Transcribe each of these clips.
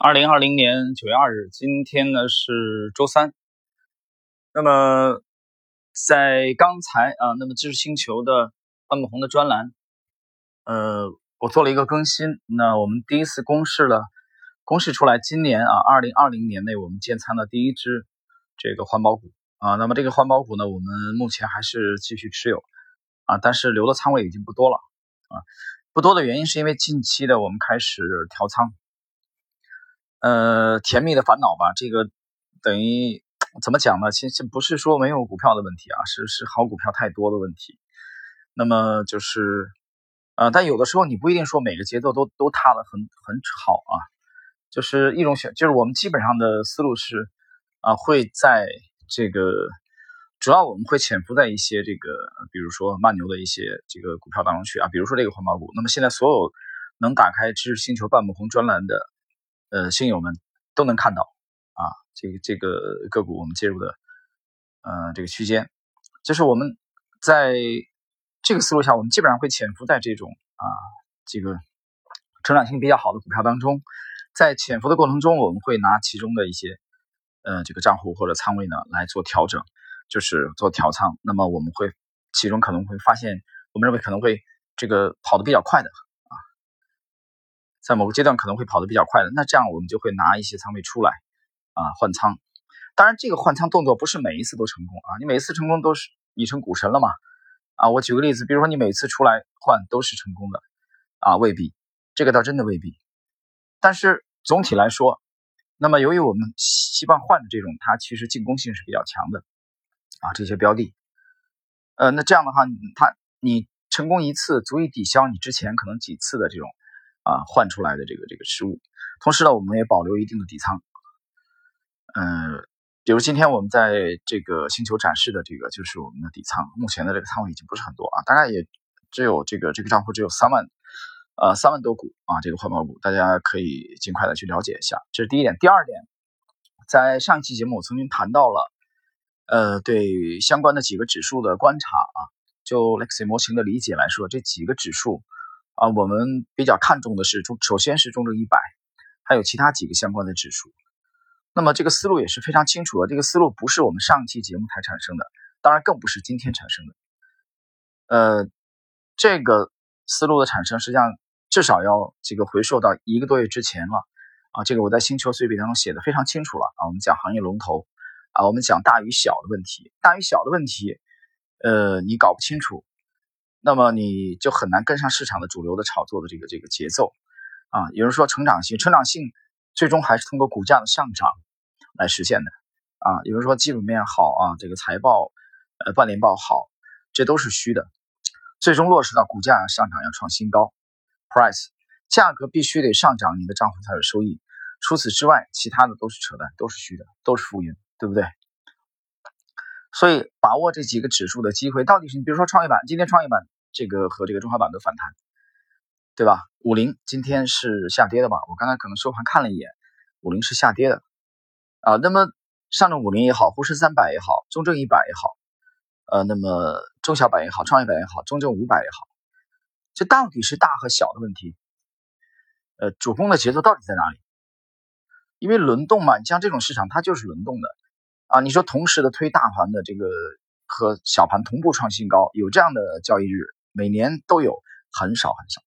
二零二零年九月二日，今天呢是周三。那么在刚才啊，那么知识星球的万国红的专栏，呃，我做了一个更新。那我们第一次公示了，公示出来，今年啊，二零二零年内我们建仓的第一只这个环保股啊。那么这个环保股呢，我们目前还是继续持有啊，但是留的仓位已经不多了啊。不多的原因是因为近期的我们开始调仓。呃，甜蜜的烦恼吧，这个等于怎么讲呢？其实不是说没有股票的问题啊，是是好股票太多的问题。那么就是，呃，但有的时候你不一定说每个节奏都都踏的很很好啊。就是一种选，就是我们基本上的思路是，啊，会在这个主要我们会潜伏在一些这个，比如说慢牛的一些这个股票当中去啊，比如说这个环保股。那么现在所有能打开知识星球半亩红专栏的。呃，新友们都能看到啊，这个这个个股我们介入的，呃，这个区间，就是我们在这个思路下，我们基本上会潜伏在这种啊，这个成长性比较好的股票当中，在潜伏的过程中，我们会拿其中的一些呃这个账户或者仓位呢来做调整，就是做调仓。那么我们会其中可能会发现，我们认为可能会这个跑得比较快的。在某个阶段可能会跑得比较快的，那这样我们就会拿一些仓位出来啊换仓。当然，这个换仓动作不是每一次都成功啊，你每一次成功都是你成股神了嘛啊？我举个例子，比如说你每次出来换都是成功的啊，未必，这个倒真的未必。但是总体来说，那么由于我们希望换的这种，它其实进攻性是比较强的啊，这些标的，呃，那这样的话，它你成功一次足以抵消你之前可能几次的这种。啊，换出来的这个这个失误，同时呢，我们也保留一定的底仓。嗯，比如今天我们在这个星球展示的这个就是我们的底仓，目前的这个仓位已经不是很多啊，大概也只有这个这个账户只有三万，呃，三万多股啊，这个环保股，大家可以尽快的去了解一下。这是第一点，第二点，在上一期节目我曾经谈到了，呃，对相关的几个指数的观察啊，就 Lexi 模型的理解来说，这几个指数。啊，我们比较看重的是中，首先是中证一百，还有其他几个相关的指数。那么这个思路也是非常清楚的，这个思路不是我们上期节目才产生的，当然更不是今天产生的。呃，这个思路的产生，实际上至少要这个回溯到一个多月之前了。啊，这个我在星球随笔当中写的非常清楚了。啊，我们讲行业龙头，啊，我们讲大与小的问题，大与小的问题，呃，你搞不清楚。那么你就很难跟上市场的主流的炒作的这个这个节奏啊。有人说成长性，成长性最终还是通过股价的上涨来实现的啊。有人说基本面好啊，这个财报呃半年报好，这都是虚的。最终落实到股价上涨要创新高，price 价格必须得上涨，你的账户才有收益。除此之外，其他的都是扯淡，都是虚的，都是浮云，对不对？所以把握这几个指数的机会，到底是你比如说创业板，今天创业板这个和这个中小板的反弹，对吧？五零今天是下跌的吧？我刚才可能收盘看了一眼，五零是下跌的啊。那么上证五零也好，沪深三百也好，中证一百也好，呃，那么中小板也好，创业板也好，中证五百也好，这到底是大和小的问题？呃，主攻的节奏到底在哪里？因为轮动嘛，你像这种市场它就是轮动的。啊，你说同时的推大盘的这个和小盘同步创新高，有这样的交易日，每年都有，很少很少。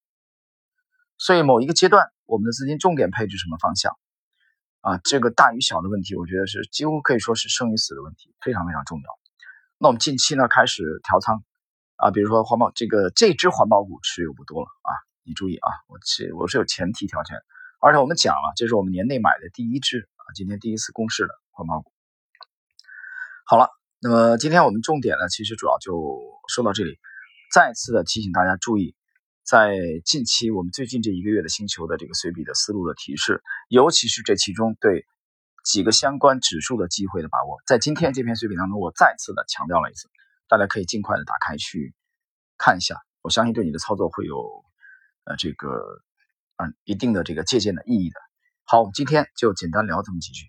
所以某一个阶段，我们的资金重点配置什么方向？啊，这个大与小的问题，我觉得是几乎可以说是生与死的问题，非常非常重要。那我们近期呢开始调仓，啊，比如说环保这个这支环保股持有不多了啊，你注意啊，我是我是有前提条件，而且我们讲了，这是我们年内买的第一支啊，今天第一次公示的环保股。好了，那么今天我们重点呢，其实主要就说到这里。再次的提醒大家注意，在近期我们最近这一个月的星球的这个随笔的思路的提示，尤其是这其中对几个相关指数的机会的把握，在今天这篇随笔当中，我再次的强调了一次，大家可以尽快的打开去看一下，我相信对你的操作会有呃这个嗯一定的这个借鉴的意义的。好，我们今天就简单聊这么几句。